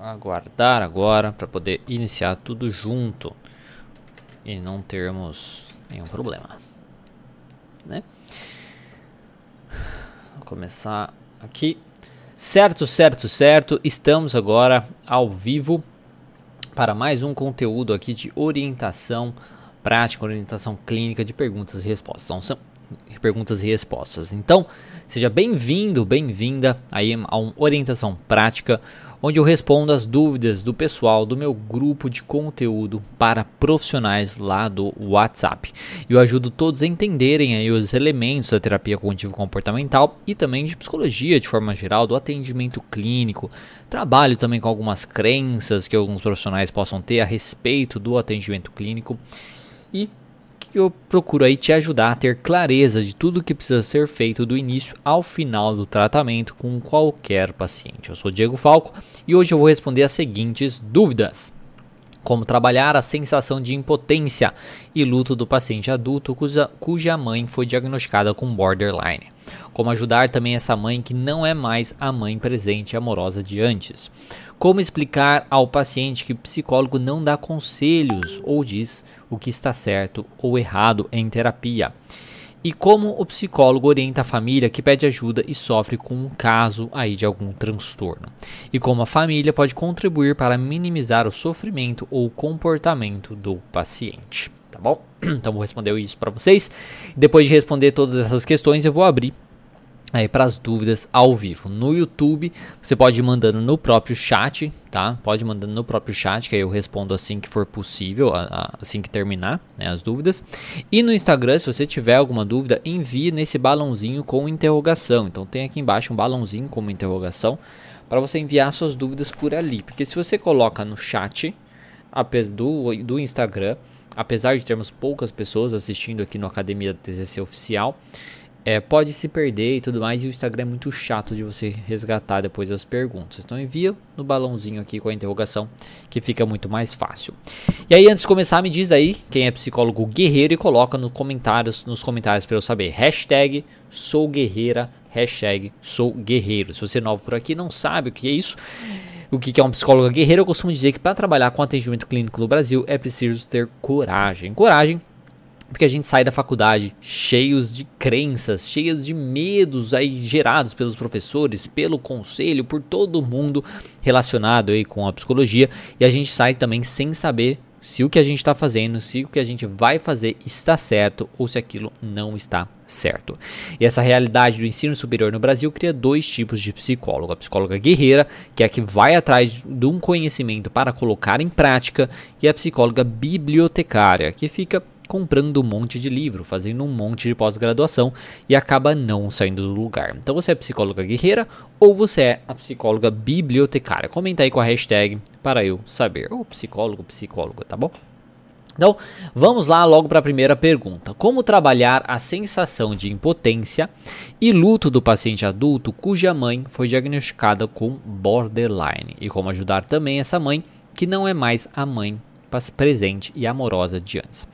aguardar agora para poder iniciar tudo junto e não termos nenhum problema, né? Vou começar aqui. Certo, certo, certo. Estamos agora ao vivo para mais um conteúdo aqui de orientação prática, orientação clínica de perguntas e respostas. Então, são perguntas e respostas. Então, seja bem-vindo, bem-vinda aí a uma orientação prática onde eu respondo as dúvidas do pessoal do meu grupo de conteúdo para profissionais lá do WhatsApp. Eu ajudo todos a entenderem aí os elementos da terapia cognitivo comportamental e também de psicologia de forma geral, do atendimento clínico. Trabalho também com algumas crenças que alguns profissionais possam ter a respeito do atendimento clínico e que eu procuro aí te ajudar a ter clareza de tudo que precisa ser feito do início ao final do tratamento com qualquer paciente. Eu sou Diego Falco e hoje eu vou responder as seguintes dúvidas. Como trabalhar a sensação de impotência e luto do paciente adulto cuja, cuja mãe foi diagnosticada com borderline. Como ajudar também essa mãe que não é mais a mãe presente e amorosa de antes. Como explicar ao paciente que o psicólogo não dá conselhos ou diz o que está certo ou errado em terapia? E como o psicólogo orienta a família que pede ajuda e sofre com um caso aí de algum transtorno? E como a família pode contribuir para minimizar o sofrimento ou comportamento do paciente? Tá bom? Então vou responder isso para vocês. Depois de responder todas essas questões, eu vou abrir aí para as dúvidas ao vivo. No YouTube, você pode ir mandando no próprio chat, tá? Pode ir mandando no próprio chat, que aí eu respondo assim que for possível, assim que terminar né, as dúvidas. E no Instagram, se você tiver alguma dúvida, envie nesse balãozinho com interrogação. Então tem aqui embaixo um balãozinho com uma interrogação para você enviar suas dúvidas por ali. Porque se você coloca no chat do, do Instagram, apesar de termos poucas pessoas assistindo aqui no Academia TCC Oficial, é, pode se perder e tudo mais, e o Instagram é muito chato de você resgatar depois as perguntas. Então envia no balãozinho aqui com a interrogação, que fica muito mais fácil. E aí, antes de começar, me diz aí quem é psicólogo guerreiro e coloca no comentários, nos comentários para eu saber. Hashtag sou guerreira, hashtag sou guerreiro. Se você é novo por aqui não sabe o que é isso, o que é um psicólogo guerreiro, eu costumo dizer que para trabalhar com atendimento clínico no Brasil é preciso ter coragem. Coragem porque a gente sai da faculdade cheios de crenças, cheios de medos aí gerados pelos professores, pelo conselho, por todo mundo relacionado aí com a psicologia, e a gente sai também sem saber se o que a gente está fazendo, se o que a gente vai fazer está certo ou se aquilo não está certo. E essa realidade do ensino superior no Brasil cria dois tipos de psicólogo: a psicóloga guerreira, que é a que vai atrás de um conhecimento para colocar em prática, e a psicóloga bibliotecária, que fica comprando um monte de livro, fazendo um monte de pós-graduação e acaba não saindo do lugar. Então você é psicóloga guerreira ou você é a psicóloga bibliotecária? Comenta aí com a hashtag para eu saber. Ou psicólogo, psicóloga, tá bom? Então, vamos lá logo para a primeira pergunta. Como trabalhar a sensação de impotência e luto do paciente adulto cuja mãe foi diagnosticada com borderline? E como ajudar também essa mãe que não é mais a mãe presente e amorosa de antes.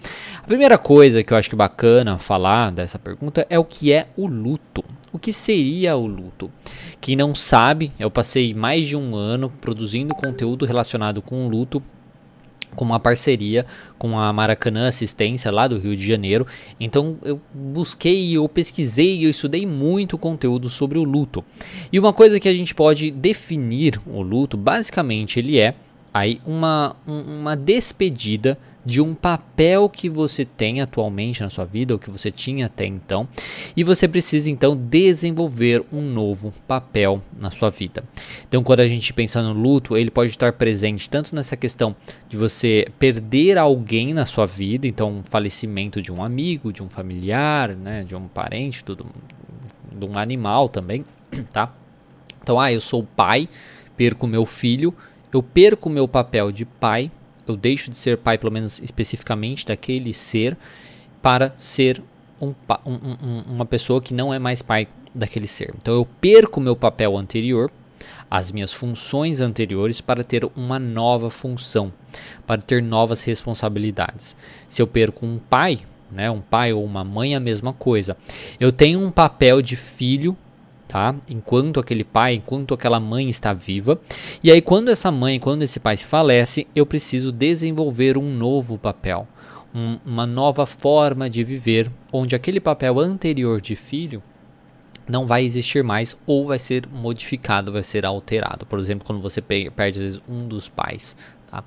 A primeira coisa que eu acho que é bacana falar dessa pergunta é o que é o luto. O que seria o luto? Quem não sabe, eu passei mais de um ano produzindo conteúdo relacionado com o luto com uma parceria com a Maracanã Assistência lá do Rio de Janeiro. Então eu busquei, eu pesquisei, eu estudei muito conteúdo sobre o luto. E uma coisa que a gente pode definir o luto, basicamente ele é aí uma, uma despedida de um papel que você tem atualmente na sua vida, ou que você tinha até então, e você precisa então desenvolver um novo papel na sua vida. Então, quando a gente pensa no luto, ele pode estar presente tanto nessa questão de você perder alguém na sua vida, então, um falecimento de um amigo, de um familiar, né, de um parente, tudo, de um animal também, tá? Então, ah, eu sou pai, perco meu filho eu perco o meu papel de pai, eu deixo de ser pai, pelo menos especificamente, daquele ser, para ser um, um, um, uma pessoa que não é mais pai daquele ser. Então eu perco o meu papel anterior, as minhas funções anteriores, para ter uma nova função, para ter novas responsabilidades. Se eu perco um pai, né, um pai ou uma mãe, a mesma coisa. Eu tenho um papel de filho tá? Enquanto aquele pai, enquanto aquela mãe está viva. E aí quando essa mãe, quando esse pai se falece, eu preciso desenvolver um novo papel, um, uma nova forma de viver, onde aquele papel anterior de filho não vai existir mais ou vai ser modificado, vai ser alterado. Por exemplo, quando você perde às vezes um dos pais, tá?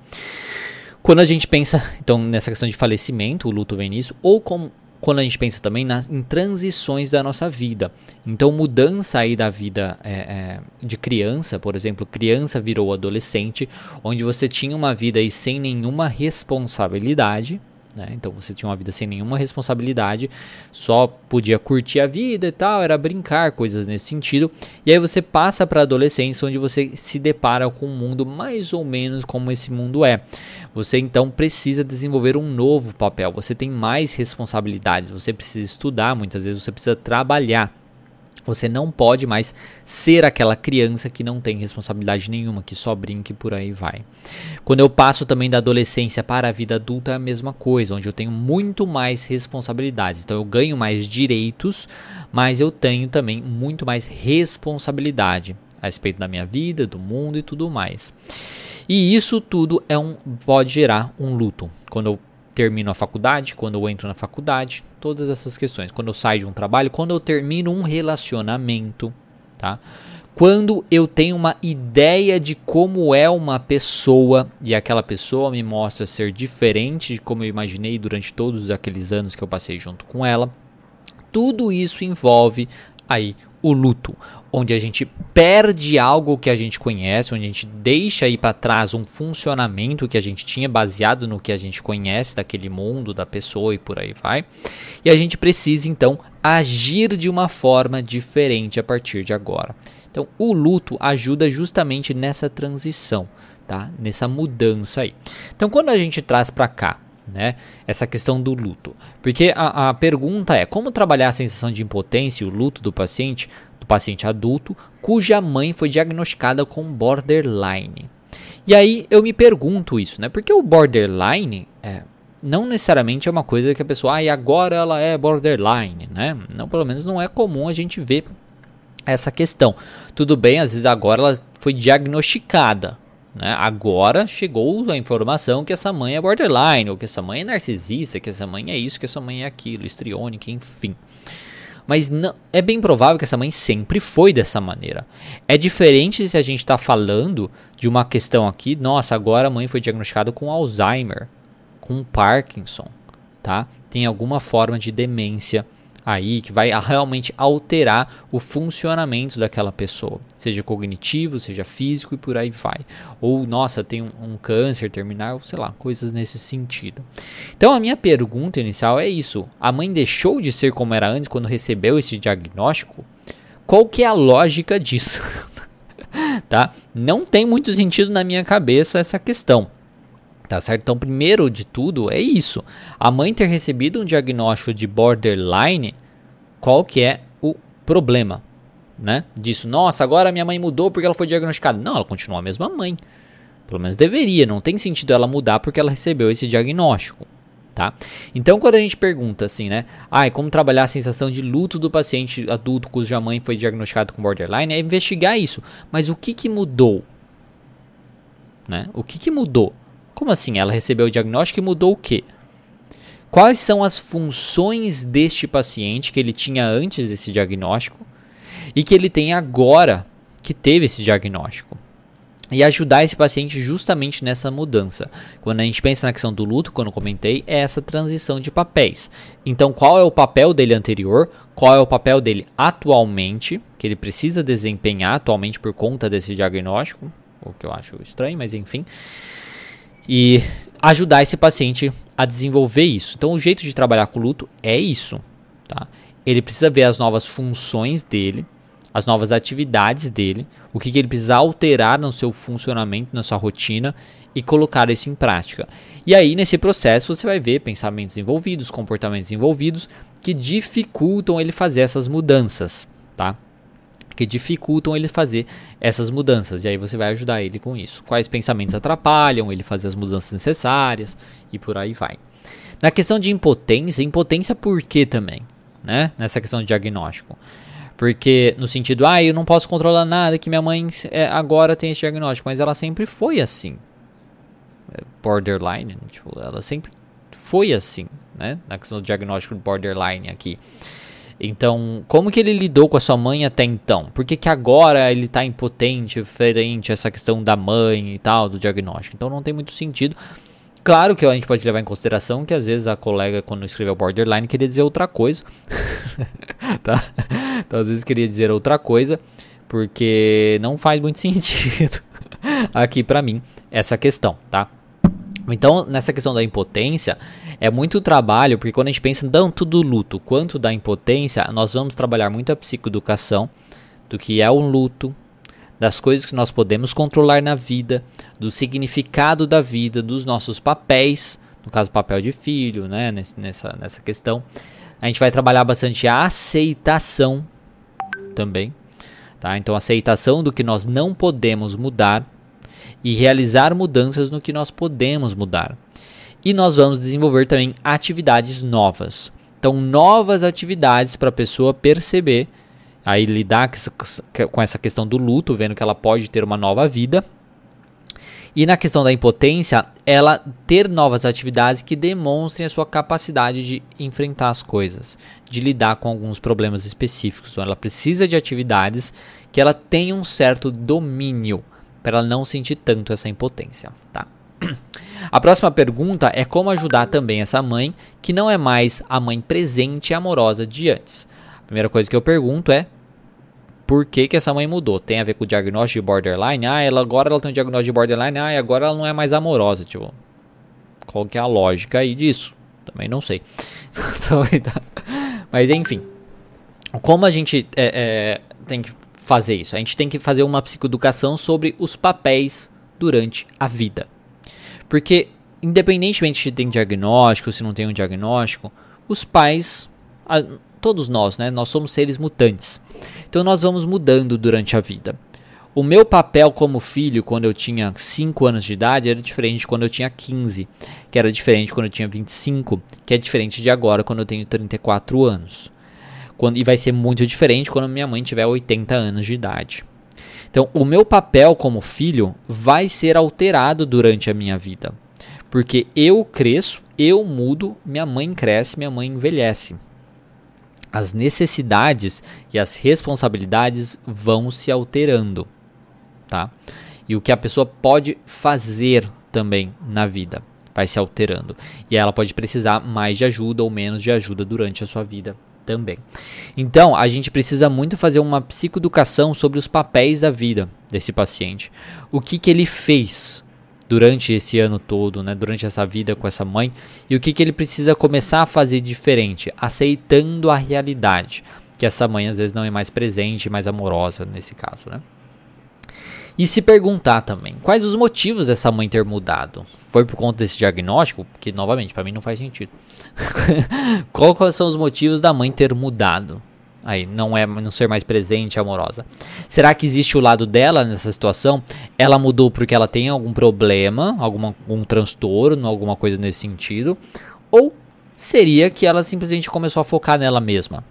Quando a gente pensa, então, nessa questão de falecimento, o luto vem nisso, ou como quando a gente pensa também nas, em transições da nossa vida. Então, mudança aí da vida é, é, de criança, por exemplo, criança virou adolescente, onde você tinha uma vida aí sem nenhuma responsabilidade, né? Então você tinha uma vida sem nenhuma responsabilidade, só podia curtir a vida e tal, era brincar, coisas nesse sentido. E aí você passa para a adolescência, onde você se depara com um mundo mais ou menos como esse mundo é. Você então precisa desenvolver um novo papel, você tem mais responsabilidades, você precisa estudar, muitas vezes você precisa trabalhar. Você não pode mais ser aquela criança que não tem responsabilidade nenhuma, que só brinque por aí vai. Quando eu passo também da adolescência para a vida adulta é a mesma coisa, onde eu tenho muito mais responsabilidades. Então eu ganho mais direitos, mas eu tenho também muito mais responsabilidade a respeito da minha vida, do mundo e tudo mais. E isso tudo é um pode gerar um luto. Quando eu termino a faculdade, quando eu entro na faculdade, todas essas questões. Quando eu saio de um trabalho, quando eu termino um relacionamento, tá? Quando eu tenho uma ideia de como é uma pessoa e aquela pessoa me mostra ser diferente de como eu imaginei durante todos aqueles anos que eu passei junto com ela, tudo isso envolve aí o luto, onde a gente perde algo que a gente conhece, onde a gente deixa aí para trás um funcionamento que a gente tinha baseado no que a gente conhece daquele mundo, da pessoa e por aí vai. E a gente precisa então agir de uma forma diferente a partir de agora. Então, o luto ajuda justamente nessa transição, tá? Nessa mudança aí. Então, quando a gente traz para cá né? Essa questão do luto. Porque a, a, pergunta é como trabalhar a sensação de impotência e o luto do paciente, do paciente adulto, cuja mãe foi diagnosticada com borderline. E aí eu me pergunto isso, né? Porque o borderline é, não necessariamente é uma coisa que a pessoa, ah, e agora ela é borderline, né? Não, pelo menos não é comum a gente ver essa questão. Tudo bem, às vezes agora ela foi diagnosticada, né? Agora chegou a informação que essa mãe é borderline, ou que essa mãe é narcisista, que essa mãe é isso, que essa mãe é aquilo, histriônica, enfim. Mas não, é bem provável que essa mãe sempre foi dessa maneira. É diferente se a gente está falando de uma questão aqui, nossa, agora a mãe foi diagnosticada com Alzheimer, com Parkinson, tá? Tem alguma forma de demência aí que vai realmente alterar o funcionamento daquela pessoa, seja cognitivo, seja físico e por aí vai. Ou, nossa, tem um, um câncer terminal, sei lá, coisas nesse sentido. Então, a minha pergunta inicial é isso: a mãe deixou de ser como era antes quando recebeu esse diagnóstico? Qual que é a lógica disso? tá? Não tem muito sentido na minha cabeça essa questão. Tá certo? Então, primeiro de tudo é isso. A mãe ter recebido um diagnóstico de borderline, qual que é o problema, né? Disso, nossa, agora minha mãe mudou porque ela foi diagnosticada. Não, ela continua a mesma mãe. Pelo menos deveria, não tem sentido ela mudar porque ela recebeu esse diagnóstico, tá? Então, quando a gente pergunta assim, né? Ah, como trabalhar a sensação de luto do paciente adulto cuja mãe foi diagnosticada com borderline, é investigar isso. Mas o que que mudou? Né? O que que mudou? Como assim? Ela recebeu o diagnóstico e mudou o quê? Quais são as funções deste paciente que ele tinha antes desse diagnóstico e que ele tem agora que teve esse diagnóstico? E ajudar esse paciente justamente nessa mudança. Quando a gente pensa na questão do luto, quando eu comentei, é essa transição de papéis. Então, qual é o papel dele anterior? Qual é o papel dele atualmente, que ele precisa desempenhar atualmente por conta desse diagnóstico? O que eu acho estranho, mas enfim e ajudar esse paciente a desenvolver isso. Então, o jeito de trabalhar com o luto é isso, tá? Ele precisa ver as novas funções dele, as novas atividades dele, o que, que ele precisa alterar no seu funcionamento, na sua rotina e colocar isso em prática. E aí, nesse processo, você vai ver pensamentos envolvidos, comportamentos envolvidos que dificultam ele fazer essas mudanças, tá? Que dificultam ele fazer essas mudanças. E aí você vai ajudar ele com isso. Quais pensamentos atrapalham ele fazer as mudanças necessárias e por aí vai. Na questão de impotência, impotência por quê também? Né? Nessa questão de diagnóstico. Porque no sentido, ah, eu não posso controlar nada, que minha mãe é, agora tem esse diagnóstico, mas ela sempre foi assim. É, borderline, tipo, ela sempre foi assim, né? Na questão do diagnóstico borderline aqui. Então, como que ele lidou com a sua mãe até então? Por que, que agora ele está impotente, diferente essa questão da mãe e tal, do diagnóstico? Então não tem muito sentido. Claro que a gente pode levar em consideração que às vezes a colega, quando escreveu borderline, queria dizer outra coisa. tá? Então, às vezes queria dizer outra coisa, porque não faz muito sentido aqui para mim essa questão, tá? Então, nessa questão da impotência, é muito trabalho, porque quando a gente pensa tanto do luto quanto da impotência, nós vamos trabalhar muito a psicoeducação do que é um luto, das coisas que nós podemos controlar na vida, do significado da vida, dos nossos papéis, no caso, papel de filho, né, nessa, nessa questão. A gente vai trabalhar bastante a aceitação também, tá? Então, aceitação do que nós não podemos mudar e realizar mudanças no que nós podemos mudar. E nós vamos desenvolver também atividades novas. Então, novas atividades para a pessoa perceber aí lidar com essa questão do luto, vendo que ela pode ter uma nova vida. E na questão da impotência, ela ter novas atividades que demonstrem a sua capacidade de enfrentar as coisas, de lidar com alguns problemas específicos. Então, ela precisa de atividades que ela tenha um certo domínio para ela não sentir tanto essa impotência, tá? A próxima pergunta é como ajudar também essa mãe que não é mais a mãe presente e amorosa de antes. A primeira coisa que eu pergunto é por que, que essa mãe mudou? Tem a ver com o diagnóstico de borderline? Ah, ela agora ela tem um diagnóstico de borderline, ah, e agora ela não é mais amorosa, tipo. Qual que é a lógica aí disso? Também não sei. Tá. Mas enfim. Como a gente é, é, tem que fazer isso? A gente tem que fazer uma psicoeducação sobre os papéis durante a vida. Porque, independentemente se tem diagnóstico, se não tem um diagnóstico, os pais, todos nós, né? Nós somos seres mutantes. Então nós vamos mudando durante a vida. O meu papel como filho, quando eu tinha 5 anos de idade, era diferente quando eu tinha 15, que era diferente quando eu tinha 25, que é diferente de agora, quando eu tenho 34 anos. Quando, e vai ser muito diferente quando minha mãe tiver 80 anos de idade. Então, o meu papel como filho vai ser alterado durante a minha vida. Porque eu cresço, eu mudo, minha mãe cresce, minha mãe envelhece as necessidades e as responsabilidades vão se alterando, tá? E o que a pessoa pode fazer também na vida vai se alterando. E ela pode precisar mais de ajuda ou menos de ajuda durante a sua vida também. Então, a gente precisa muito fazer uma psicoeducação sobre os papéis da vida desse paciente. O que, que ele fez durante esse ano todo, né, durante essa vida com essa mãe, e o que, que ele precisa começar a fazer diferente, aceitando a realidade, que essa mãe às vezes não é mais presente, mais amorosa nesse caso, né? E se perguntar também, quais os motivos dessa mãe ter mudado? Foi por conta desse diagnóstico? Que, novamente, para mim não faz sentido. quais são os motivos da mãe ter mudado? aí não é não ser mais presente amorosa. Será que existe o lado dela nessa situação? Ela mudou porque ela tem algum problema, alguma, algum transtorno, alguma coisa nesse sentido? Ou seria que ela simplesmente começou a focar nela mesma?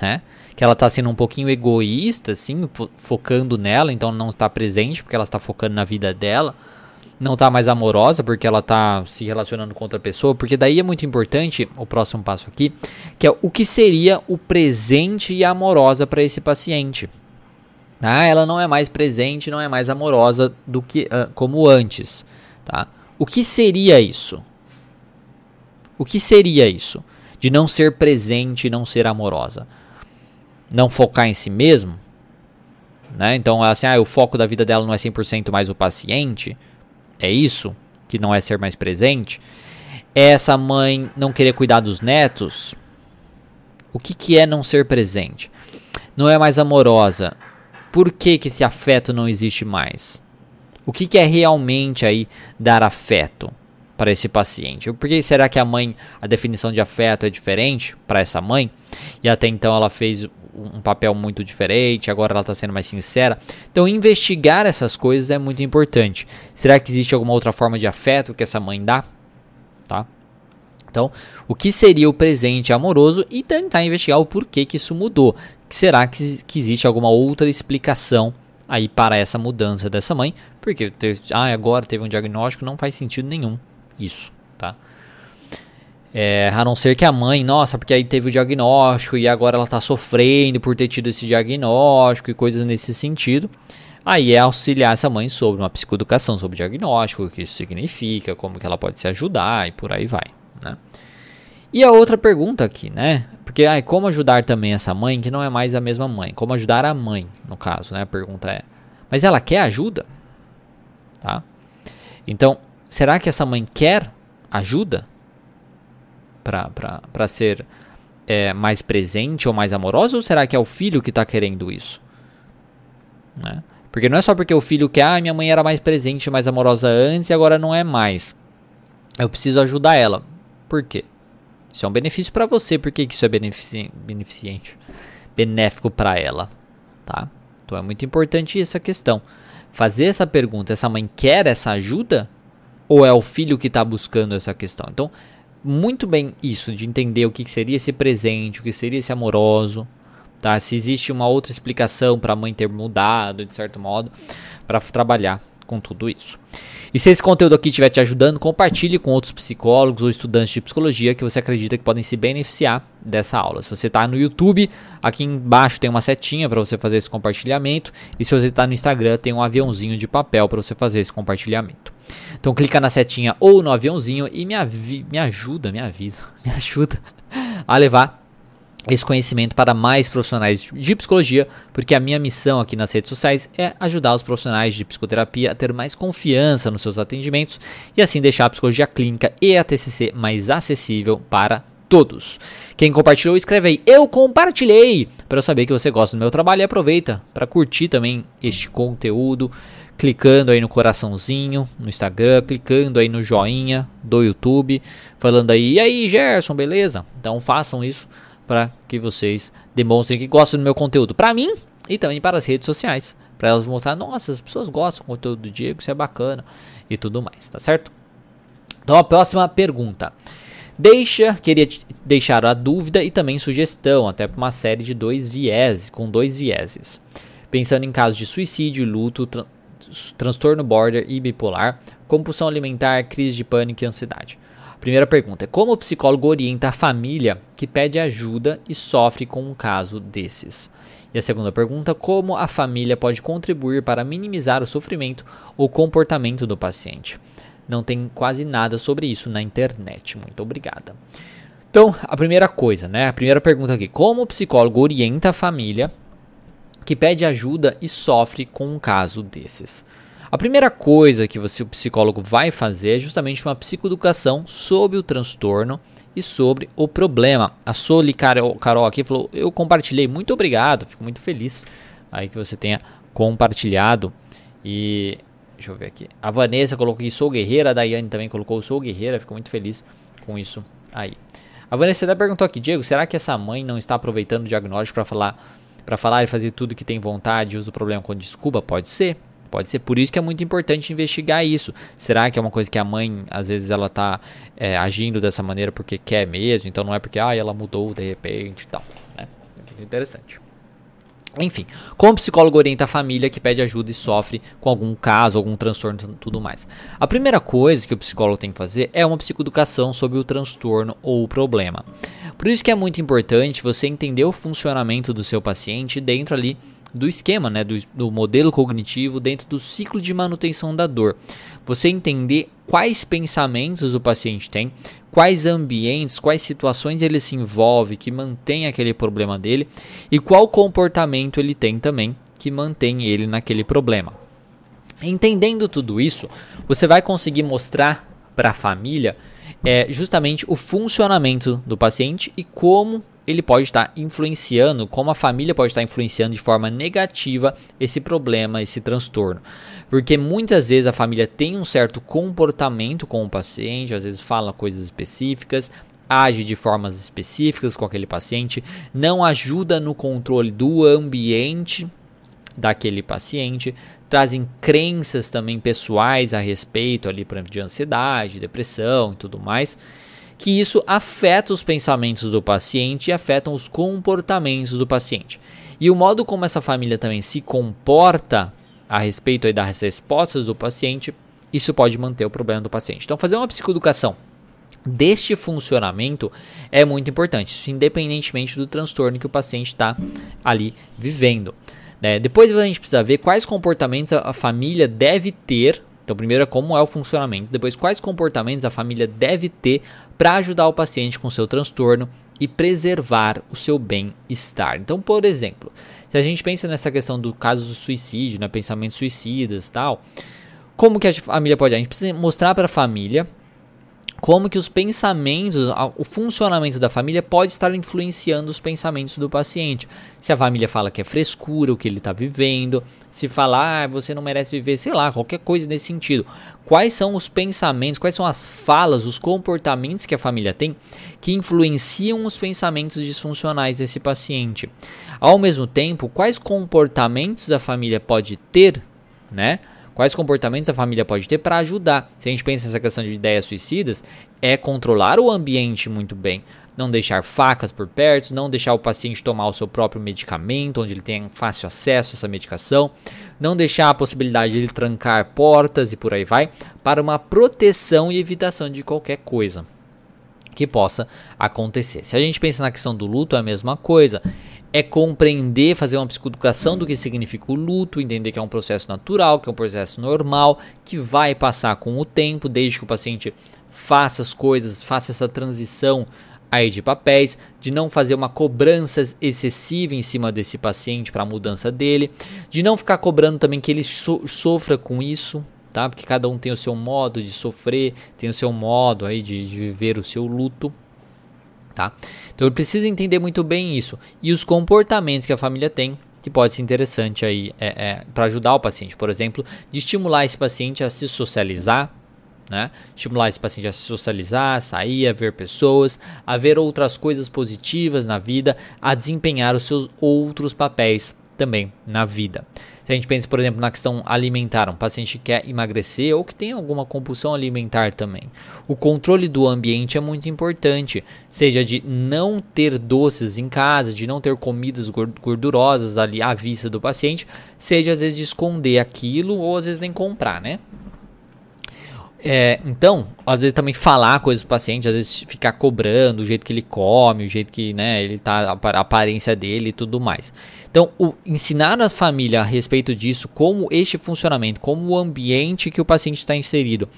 Né? Que ela está sendo um pouquinho egoísta, assim, focando nela, então não está presente porque ela está focando na vida dela não tá mais amorosa porque ela tá se relacionando com outra pessoa, porque daí é muito importante o próximo passo aqui, que é o que seria o presente e amorosa para esse paciente. Ah, ela não é mais presente, não é mais amorosa do que uh, como antes, tá? O que seria isso? O que seria isso? De não ser presente não ser amorosa? Não focar em si mesmo? Né? Então, assim, ah, o foco da vida dela não é 100% mais o paciente. É isso que não é ser mais presente? Essa mãe não querer cuidar dos netos? O que, que é não ser presente? Não é mais amorosa? Por que, que esse afeto não existe mais? O que, que é realmente aí dar afeto para esse paciente? Por que será que a mãe, a definição de afeto é diferente para essa mãe? E até então ela fez um papel muito diferente, agora ela está sendo mais sincera. Então, investigar essas coisas é muito importante. Será que existe alguma outra forma de afeto que essa mãe dá? Tá? Então, o que seria o presente amoroso e tentar investigar o porquê que isso mudou. Será que, que existe alguma outra explicação aí para essa mudança dessa mãe? Porque ah, agora teve um diagnóstico, não faz sentido nenhum isso, tá? É, a não ser que a mãe, nossa, porque aí teve o diagnóstico e agora ela está sofrendo por ter tido esse diagnóstico e coisas nesse sentido. Aí é auxiliar essa mãe sobre uma psicoeducação, sobre o diagnóstico, o que isso significa, como que ela pode se ajudar e por aí vai, né? E a outra pergunta aqui, né? Porque ai, como ajudar também essa mãe que não é mais a mesma mãe? Como ajudar a mãe, no caso, né? A pergunta é: mas ela quer ajuda? Tá? Então, será que essa mãe quer ajuda? Para ser é, mais presente ou mais amorosa? Ou será que é o filho que está querendo isso? Né? Porque não é só porque o filho quer, ah, minha mãe era mais presente, mais amorosa antes e agora não é mais. Eu preciso ajudar ela. Por quê? Isso é um benefício para você. Por que, isso é benefici beneficente? Benéfico para ela, tá? Então é muito importante essa questão. Fazer essa pergunta, essa mãe quer essa ajuda? Ou é o filho que está buscando essa questão? Então, muito bem isso, de entender o que seria esse presente, o que seria esse amoroso, tá? Se existe uma outra explicação para a mãe ter mudado, de certo modo, para trabalhar com tudo isso. E se esse conteúdo aqui estiver te ajudando, compartilhe com outros psicólogos ou estudantes de psicologia que você acredita que podem se beneficiar dessa aula. Se você está no YouTube, aqui embaixo tem uma setinha para você fazer esse compartilhamento. E se você está no Instagram, tem um aviãozinho de papel para você fazer esse compartilhamento. Então clica na setinha ou no aviãozinho e me, me ajuda, me avisa, me ajuda a levar esse conhecimento para mais profissionais de psicologia, porque a minha missão aqui nas redes sociais é ajudar os profissionais de psicoterapia a ter mais confiança nos seus atendimentos e assim deixar a psicologia clínica e a TCC mais acessível para todos. Quem compartilhou, escreve aí, eu compartilhei, para eu saber que você gosta do meu trabalho e aproveita para curtir também este conteúdo, clicando aí no coraçãozinho no Instagram, clicando aí no joinha do YouTube, falando aí, e aí Gerson, beleza? Então façam isso para que vocês demonstrem que gostam do meu conteúdo para mim e também para as redes sociais, para elas mostrar, nossa, as pessoas gostam do conteúdo do Diego, isso é bacana e tudo mais, tá certo? Então a próxima pergunta. Deixa, queria deixar a dúvida e também sugestão, até para uma série de dois vieses, com dois vieses. Pensando em casos de suicídio, luto, transtorno border e bipolar, compulsão alimentar, crise de pânico e ansiedade. Primeira pergunta: como o psicólogo orienta a família que pede ajuda e sofre com um caso desses? E a segunda pergunta: como a família pode contribuir para minimizar o sofrimento ou comportamento do paciente? Não tem quase nada sobre isso na internet. Muito obrigada. Então, a primeira coisa, né? A primeira pergunta aqui: como o psicólogo orienta a família que pede ajuda e sofre com um caso desses? A primeira coisa que você, o psicólogo, vai fazer é justamente uma psicoeducação sobre o transtorno e sobre o problema. A Soli Carol, aqui falou: Eu compartilhei, muito obrigado, fico muito feliz aí que você tenha compartilhado. E deixa eu ver aqui. A Vanessa colocou aqui: Sou guerreira. A Daiane também colocou: Sou guerreira. Fico muito feliz com isso aí. A Vanessa até perguntou aqui: Diego, será que essa mãe não está aproveitando o diagnóstico para falar, para falar e fazer tudo que tem vontade usa o problema com desculpa? Pode ser. Pode ser por isso que é muito importante investigar isso. Será que é uma coisa que a mãe, às vezes, ela tá é, agindo dessa maneira porque quer mesmo? Então não é porque ah, ela mudou de repente e tal. Né? É interessante. Enfim, como psicólogo orienta a família que pede ajuda e sofre com algum caso, algum transtorno e tudo mais? A primeira coisa que o psicólogo tem que fazer é uma psicoeducação sobre o transtorno ou o problema. Por isso que é muito importante você entender o funcionamento do seu paciente dentro ali do esquema, né, do, do, modelo cognitivo dentro do ciclo de manutenção da dor. Você entender quais pensamentos o paciente tem, quais ambientes, quais situações ele se envolve que mantém aquele problema dele e qual comportamento ele tem também que mantém ele naquele problema. Entendendo tudo isso, você vai conseguir mostrar para a família é, justamente o funcionamento do paciente e como ele pode estar influenciando, como a família pode estar influenciando de forma negativa esse problema, esse transtorno. Porque muitas vezes a família tem um certo comportamento com o paciente, às vezes fala coisas específicas, age de formas específicas com aquele paciente, não ajuda no controle do ambiente daquele paciente, trazem crenças também pessoais a respeito ali, por exemplo, de ansiedade, depressão e tudo mais que isso afeta os pensamentos do paciente e afetam os comportamentos do paciente. E o modo como essa família também se comporta a respeito das respostas do paciente, isso pode manter o problema do paciente. Então, fazer uma psicoeducação deste funcionamento é muito importante, isso independentemente do transtorno que o paciente está ali vivendo. Né? Depois a gente precisa ver quais comportamentos a família deve ter. Então, primeiro é como é o funcionamento, depois quais comportamentos a família deve ter para ajudar o paciente com seu transtorno e preservar o seu bem-estar. Então, por exemplo, se a gente pensa nessa questão do caso do suicídio, né, pensamentos suicidas, tal, como que a família pode? A gente precisa mostrar para a família como que os pensamentos, o funcionamento da família pode estar influenciando os pensamentos do paciente. Se a família fala que é frescura o que ele está vivendo, se falar ah, você não merece viver, sei lá, qualquer coisa nesse sentido. Quais são os pensamentos, quais são as falas, os comportamentos que a família tem que influenciam os pensamentos disfuncionais desse paciente? Ao mesmo tempo, quais comportamentos a família pode ter, né? Quais comportamentos a família pode ter para ajudar? Se a gente pensa nessa questão de ideias suicidas, é controlar o ambiente muito bem. Não deixar facas por perto, não deixar o paciente tomar o seu próprio medicamento, onde ele tem fácil acesso a essa medicação, não deixar a possibilidade de ele trancar portas e por aí vai, para uma proteção e evitação de qualquer coisa que possa acontecer. Se a gente pensa na questão do luto, é a mesma coisa é compreender, fazer uma psicoeducação do que significa o luto, entender que é um processo natural, que é um processo normal, que vai passar com o tempo, desde que o paciente faça as coisas, faça essa transição aí de papéis, de não fazer uma cobrança excessiva em cima desse paciente para a mudança dele, de não ficar cobrando também que ele so sofra com isso, tá? Porque cada um tem o seu modo de sofrer, tem o seu modo aí de, de viver o seu luto tá? Então ele precisa entender muito bem isso e os comportamentos que a família tem que pode ser interessante aí é, é, para ajudar o paciente, por exemplo, de estimular esse paciente a se socializar, né? Estimular esse paciente a se socializar, a sair, a ver pessoas, a ver outras coisas positivas na vida, a desempenhar os seus outros papéis também na vida. Se a gente pensa, por exemplo, na questão alimentar, um paciente que quer emagrecer ou que tem alguma compulsão alimentar também. O controle do ambiente é muito importante, seja de não ter doces em casa, de não ter comidas gordurosas ali à vista do paciente, seja às vezes de esconder aquilo ou às vezes nem comprar, né? É, então, às vezes também falar coisas do paciente, às vezes ficar cobrando o jeito que ele come, o jeito que né, ele tá, a aparência dele e tudo mais. Então, o, ensinar as famílias a respeito disso, como este funcionamento, como o ambiente que o paciente está inserido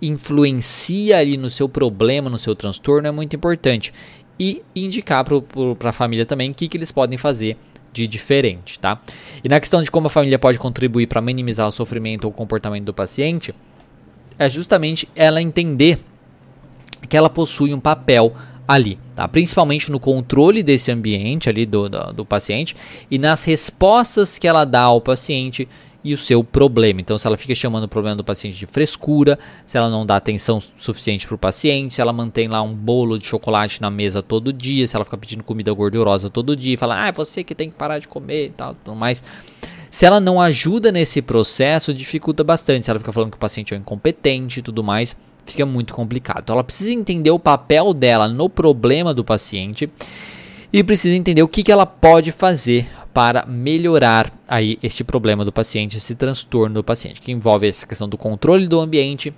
influencia ali no seu problema, no seu transtorno, é muito importante. E indicar para a família também o que, que eles podem fazer de diferente, tá? E na questão de como a família pode contribuir para minimizar o sofrimento ou o comportamento do paciente, é justamente ela entender que ela possui um papel ali, tá? Principalmente no controle desse ambiente ali do, do, do, paciente e nas respostas que ela dá ao paciente e o seu problema. Então, se ela fica chamando o problema do paciente de frescura, se ela não dá atenção suficiente para o paciente, se ela mantém lá um bolo de chocolate na mesa todo dia, se ela fica pedindo comida gordurosa todo dia, e fala, ah, é você que tem que parar de comer e tal, tudo mais. Se ela não ajuda nesse processo, dificulta bastante. Se ela fica falando que o paciente é incompetente e tudo mais, fica muito complicado. Então ela precisa entender o papel dela no problema do paciente e precisa entender o que, que ela pode fazer para melhorar aí este problema do paciente, esse transtorno do paciente, que envolve essa questão do controle do ambiente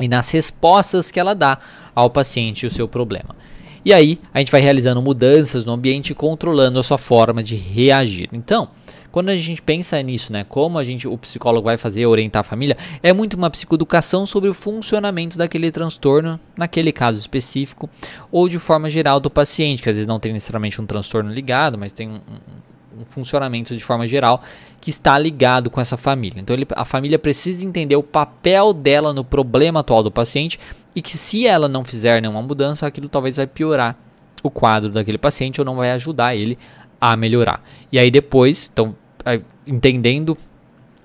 e nas respostas que ela dá ao paciente e o seu problema. E aí a gente vai realizando mudanças no ambiente, controlando a sua forma de reagir. Então, quando a gente pensa nisso, né, como a gente, o psicólogo vai fazer orientar a família, é muito uma psicoeducação sobre o funcionamento daquele transtorno, naquele caso específico, ou de forma geral do paciente, que às vezes não tem necessariamente um transtorno ligado, mas tem um, um, funcionamento de forma geral que está ligado com essa família. Então ele, a família precisa entender o papel dela no problema atual do paciente e que se ela não fizer nenhuma mudança, aquilo talvez vai piorar o quadro daquele paciente ou não vai ajudar ele a melhorar. E aí depois, então entendendo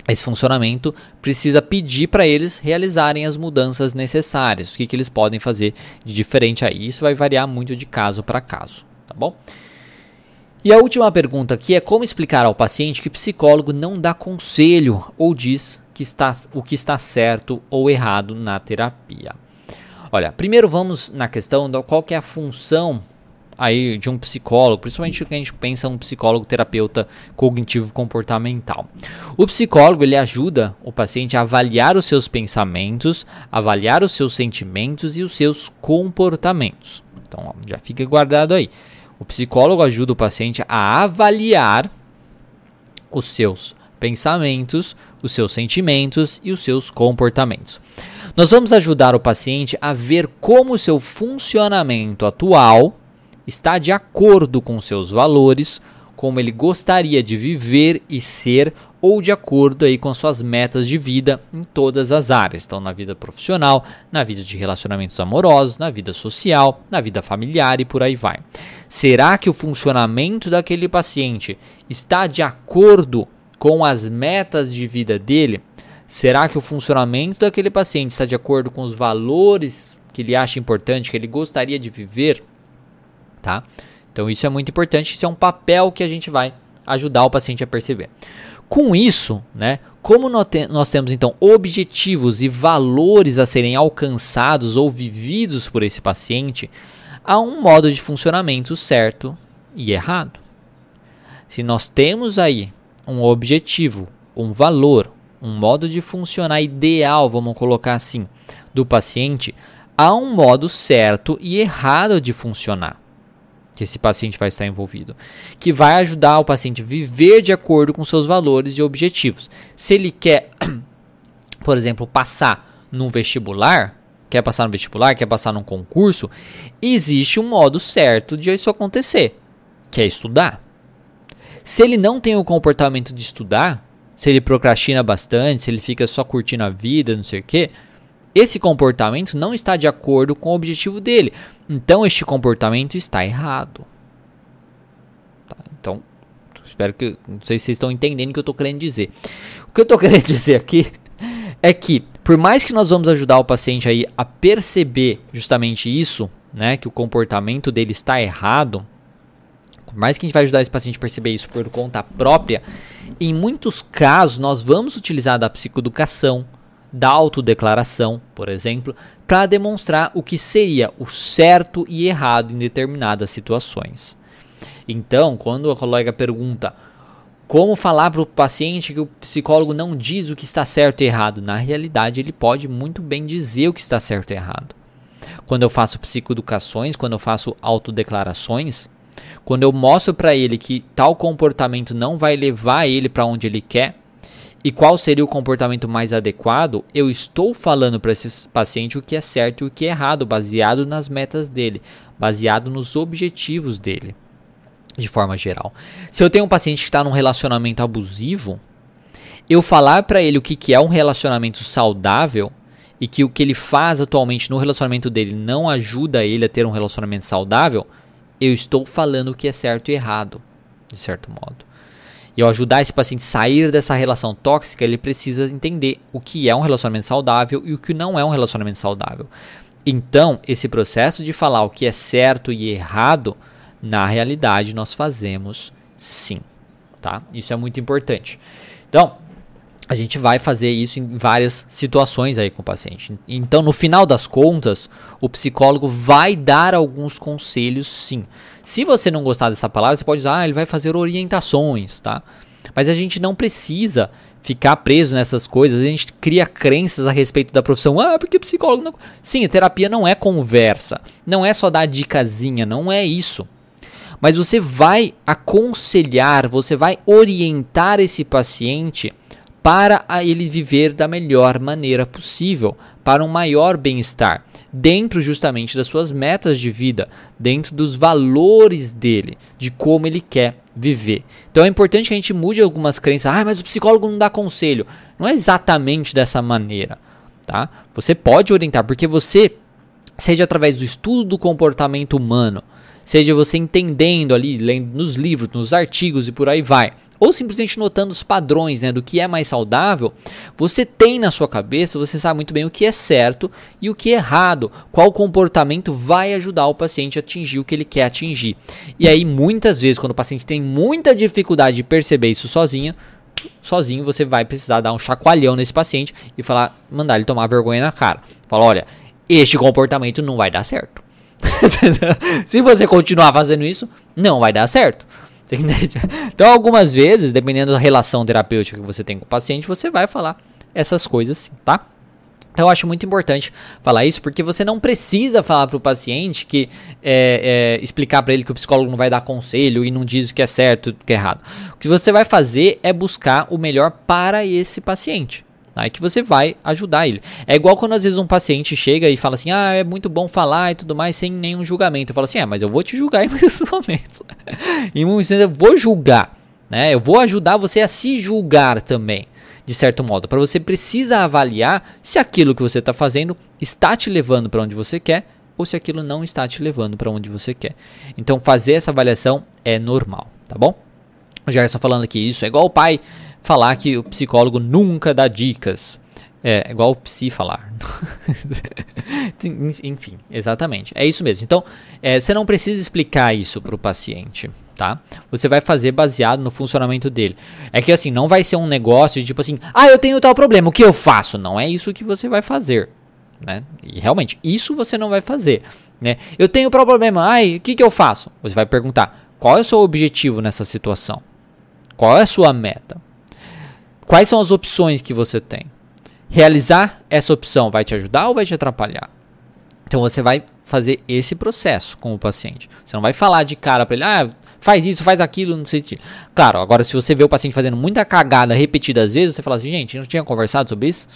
esse funcionamento, precisa pedir para eles realizarem as mudanças necessárias. O que, que eles podem fazer de diferente aí? Isso vai variar muito de caso para caso, tá bom? E a última pergunta aqui é como explicar ao paciente que psicólogo não dá conselho ou diz que está, o que está certo ou errado na terapia. Olha, primeiro vamos na questão da qual que é a função aí de um psicólogo, principalmente que a gente pensa um psicólogo terapeuta cognitivo comportamental. O psicólogo ele ajuda o paciente a avaliar os seus pensamentos, avaliar os seus sentimentos e os seus comportamentos. Então, ó, já fica guardado aí. O psicólogo ajuda o paciente a avaliar os seus pensamentos, os seus sentimentos e os seus comportamentos. Nós vamos ajudar o paciente a ver como o seu funcionamento atual está de acordo com seus valores, como ele gostaria de viver e ser ou de acordo aí com suas metas de vida em todas as áreas, então na vida profissional, na vida de relacionamentos amorosos, na vida social, na vida familiar e por aí vai. Será que o funcionamento daquele paciente está de acordo com as metas de vida dele? Será que o funcionamento daquele paciente está de acordo com os valores que ele acha importante, que ele gostaria de viver? Tá? Então isso é muito importante, isso é um papel que a gente vai ajudar o paciente a perceber. Com isso, né, como nós, nós temos então objetivos e valores a serem alcançados ou vividos por esse paciente, há um modo de funcionamento certo e errado. Se nós temos aí um objetivo, um valor, um modo de funcionar ideal, vamos colocar assim, do paciente, há um modo certo e errado de funcionar que esse paciente vai estar envolvido, que vai ajudar o paciente a viver de acordo com seus valores e objetivos. Se ele quer, por exemplo, passar num vestibular, quer passar no vestibular, quer passar num concurso, existe um modo certo de isso acontecer, que é estudar. Se ele não tem o comportamento de estudar, se ele procrastina bastante, se ele fica só curtindo a vida, não sei o quê, esse comportamento não está de acordo com o objetivo dele. Então, este comportamento está errado. Tá? Então, espero que. Não sei se vocês estão entendendo o que eu estou querendo dizer. O que eu estou querendo dizer aqui é que, por mais que nós vamos ajudar o paciente aí a perceber justamente isso, né, que o comportamento dele está errado, por mais que a gente vai ajudar esse paciente a perceber isso por conta própria, em muitos casos nós vamos utilizar da psicoeducação, da autodeclaração, por exemplo, para demonstrar o que seria o certo e errado em determinadas situações. Então, quando a colega pergunta como falar para o paciente que o psicólogo não diz o que está certo e errado, na realidade ele pode muito bem dizer o que está certo e errado. Quando eu faço psicoeducações, quando eu faço autodeclarações, quando eu mostro para ele que tal comportamento não vai levar ele para onde ele quer, e qual seria o comportamento mais adequado, eu estou falando para esse paciente o que é certo e o que é errado, baseado nas metas dele, baseado nos objetivos dele, de forma geral. Se eu tenho um paciente que está num relacionamento abusivo, eu falar para ele o que, que é um relacionamento saudável e que o que ele faz atualmente no relacionamento dele não ajuda ele a ter um relacionamento saudável, eu estou falando o que é certo e errado, de certo modo e ao ajudar esse paciente a sair dessa relação tóxica, ele precisa entender o que é um relacionamento saudável e o que não é um relacionamento saudável. Então, esse processo de falar o que é certo e errado, na realidade nós fazemos sim, tá? Isso é muito importante. Então, a gente vai fazer isso em várias situações aí com o paciente. Então, no final das contas, o psicólogo vai dar alguns conselhos, sim. Se você não gostar dessa palavra, você pode usar, ah, ele vai fazer orientações, tá? Mas a gente não precisa ficar preso nessas coisas. A gente cria crenças a respeito da profissão. Ah, porque psicólogo não. Sim, terapia não é conversa. Não é só dar dicasinha. Não é isso. Mas você vai aconselhar, você vai orientar esse paciente para ele viver da melhor maneira possível, para um maior bem-estar, dentro justamente das suas metas de vida, dentro dos valores dele, de como ele quer viver. Então é importante que a gente mude algumas crenças. Ah, mas o psicólogo não dá conselho. Não é exatamente dessa maneira, tá? Você pode orientar porque você seja através do estudo do comportamento humano, seja você entendendo ali, lendo nos livros, nos artigos e por aí vai, ou simplesmente notando os padrões né, do que é mais saudável, você tem na sua cabeça, você sabe muito bem o que é certo e o que é errado, qual comportamento vai ajudar o paciente a atingir o que ele quer atingir. E aí, muitas vezes, quando o paciente tem muita dificuldade de perceber isso sozinho, sozinho você vai precisar dar um chacoalhão nesse paciente e falar, mandar ele tomar vergonha na cara. Falar, olha, este comportamento não vai dar certo. Se você continuar fazendo isso, não vai dar certo. Então, algumas vezes, dependendo da relação terapêutica que você tem com o paciente, você vai falar essas coisas, tá? Então eu acho muito importante falar isso, porque você não precisa falar para o paciente que é, é, explicar para ele que o psicólogo não vai dar conselho e não diz o que é certo e o que é errado. O que você vai fazer é buscar o melhor para esse paciente. Tá? É que você vai ajudar ele. É igual quando às vezes um paciente chega e fala assim: Ah, é muito bom falar e tudo mais, sem nenhum julgamento. Eu falo assim: É, mas eu vou te julgar em muitos momentos. em muitos momentos eu vou julgar. Né? Eu vou ajudar você a se julgar também de certo modo. Para você precisa avaliar se aquilo que você está fazendo está te levando para onde você quer ou se aquilo não está te levando para onde você quer. Então fazer essa avaliação é normal, tá bom? O Gerson falando aqui isso é igual o pai falar que o psicólogo nunca dá dicas. É, é igual o psi falar. Enfim, exatamente. É isso mesmo. Então, é, você não precisa explicar isso para o paciente tá? Você vai fazer baseado no funcionamento dele. É que assim, não vai ser um negócio de tipo assim, ah, eu tenho tal problema, o que eu faço? Não é isso que você vai fazer, né? E realmente, isso você não vai fazer, né? Eu tenho problema, ai, o que, que eu faço? Você vai perguntar, qual é o seu objetivo nessa situação? Qual é a sua meta? Quais são as opções que você tem? Realizar essa opção vai te ajudar ou vai te atrapalhar? Então você vai fazer esse processo com o paciente. Você não vai falar de cara para ele, ah, faz isso, faz aquilo, não sei se. Claro, agora se você vê o paciente fazendo muita cagada repetidas vezes, você fala assim, gente, não tinha conversado sobre isso?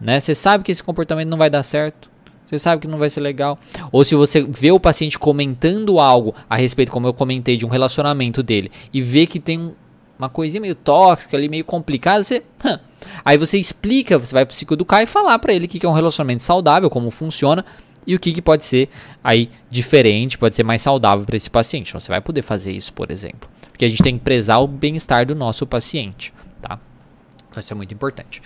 Né? Você sabe que esse comportamento não vai dar certo. Você sabe que não vai ser legal. Ou se você vê o paciente comentando algo a respeito, como eu comentei, de um relacionamento dele, e vê que tem uma coisinha meio tóxica ali, meio complicada, você. Aí você explica, você vai psicoeducar e falar para ele que é um relacionamento saudável, como funciona, e o que, que pode ser aí diferente, pode ser mais saudável para esse paciente. Então, você vai poder fazer isso, por exemplo. Porque a gente tem que prezar o bem-estar do nosso paciente, tá? Então, isso é muito importante.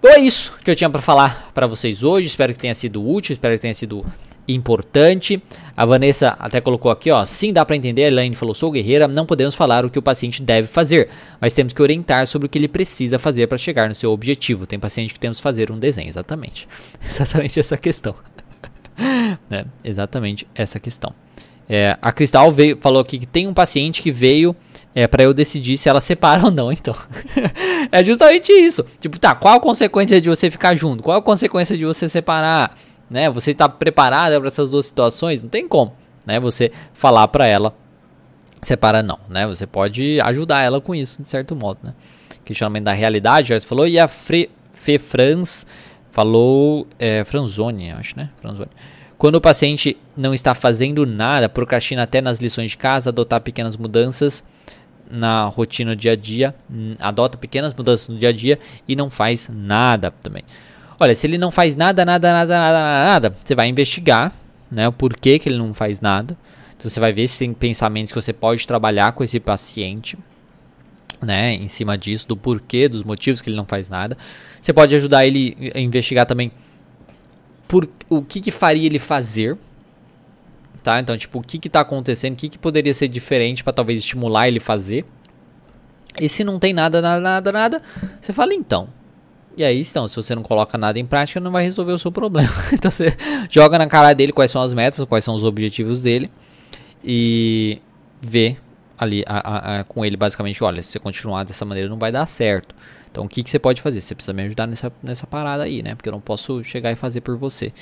Bom, é isso que eu tinha para falar para vocês hoje. Espero que tenha sido útil, espero que tenha sido importante. A Vanessa até colocou aqui, ó, sim, dá para entender. A Elaine falou: "Sou guerreira, não podemos falar o que o paciente deve fazer, mas temos que orientar sobre o que ele precisa fazer para chegar no seu objetivo. Tem paciente que temos que fazer um desenho, exatamente. Exatamente essa questão. né? Exatamente essa questão. É, a Cristal veio, falou aqui que tem um paciente que veio é, para eu decidir se ela separa ou não, então. é justamente isso. Tipo, tá, qual a consequência de você ficar junto? Qual a consequência de você separar? Né? Você está preparada para essas duas situações? Não tem como, né? Você falar para ela separa não, né? Você pode ajudar ela com isso, de certo modo, né? Questionamento da realidade, já falou, e a Fre, Fe Franz Falou é, Franzoni, acho, né? Franzoni. Quando o paciente não está fazendo nada, procrastina até nas lições de casa, adotar pequenas mudanças na rotina do dia a dia, hum, adota pequenas mudanças no dia a dia e não faz nada também. Olha, se ele não faz nada, nada, nada, nada, nada, você vai investigar, né, o porquê que ele não faz nada. Então você vai ver se tem pensamentos que você pode trabalhar com esse paciente né, em cima disso, do porquê, dos motivos que ele não faz nada. Você pode ajudar ele a investigar também por o que, que faria ele fazer, tá? Então, tipo, o que que tá acontecendo, o que que poderia ser diferente para talvez estimular ele fazer. E se não tem nada, nada, nada, nada, você fala então. E aí, então, se você não coloca nada em prática, não vai resolver o seu problema. então você joga na cara dele quais são as metas, quais são os objetivos dele e vê ali a, a, a, com ele basicamente, olha, se você continuar dessa maneira não vai dar certo. Então o que, que você pode fazer? Você precisa me ajudar nessa, nessa parada aí, né? Porque eu não posso chegar e fazer por você.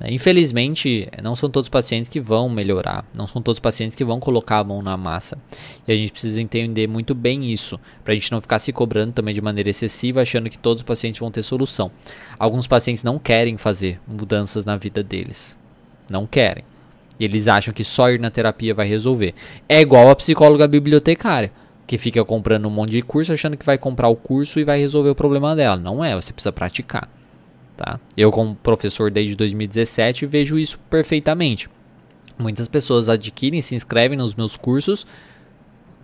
É, infelizmente, não são todos os pacientes que vão melhorar, não são todos os pacientes que vão colocar a mão na massa. E a gente precisa entender muito bem isso, para a gente não ficar se cobrando também de maneira excessiva, achando que todos os pacientes vão ter solução. Alguns pacientes não querem fazer mudanças na vida deles, não querem. E eles acham que só ir na terapia vai resolver. É igual a psicóloga bibliotecária, que fica comprando um monte de curso achando que vai comprar o curso e vai resolver o problema dela. Não é, você precisa praticar. Tá? Eu, como professor desde 2017, vejo isso perfeitamente. Muitas pessoas adquirem, se inscrevem nos meus cursos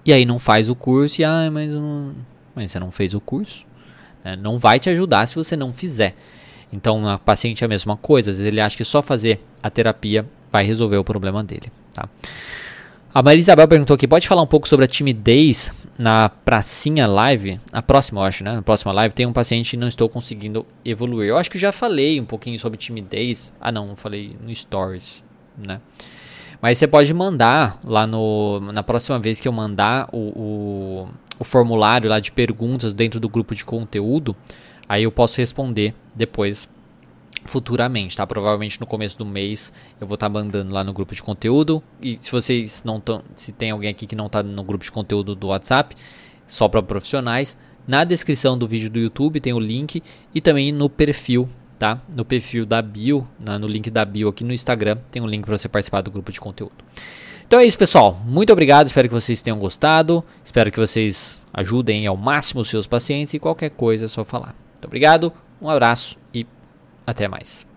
e aí não faz o curso e ah, mas, não... mas você não fez o curso. Né? Não vai te ajudar se você não fizer. Então, a paciente é a mesma coisa. Às vezes ele acha que só fazer a terapia vai resolver o problema dele. Tá? A Maria Isabel perguntou aqui: pode falar um pouco sobre a timidez na pracinha live, a próxima eu acho, né? Na próxima live tem um paciente e não estou conseguindo evoluir. Eu acho que já falei um pouquinho sobre timidez. Ah, não, falei no stories, né? Mas você pode mandar lá no na próxima vez que eu mandar o, o, o formulário lá de perguntas dentro do grupo de conteúdo, aí eu posso responder depois futuramente, tá? Provavelmente no começo do mês eu vou estar tá mandando lá no grupo de conteúdo. E se vocês não estão, se tem alguém aqui que não está no grupo de conteúdo do WhatsApp, só para profissionais, na descrição do vídeo do YouTube tem o link e também no perfil, tá? No perfil da bio, na, no link da bio aqui no Instagram, tem um link para você participar do grupo de conteúdo. Então é isso, pessoal. Muito obrigado. Espero que vocês tenham gostado. Espero que vocês ajudem ao máximo os seus pacientes e qualquer coisa é só falar. Muito obrigado. Um abraço até mais.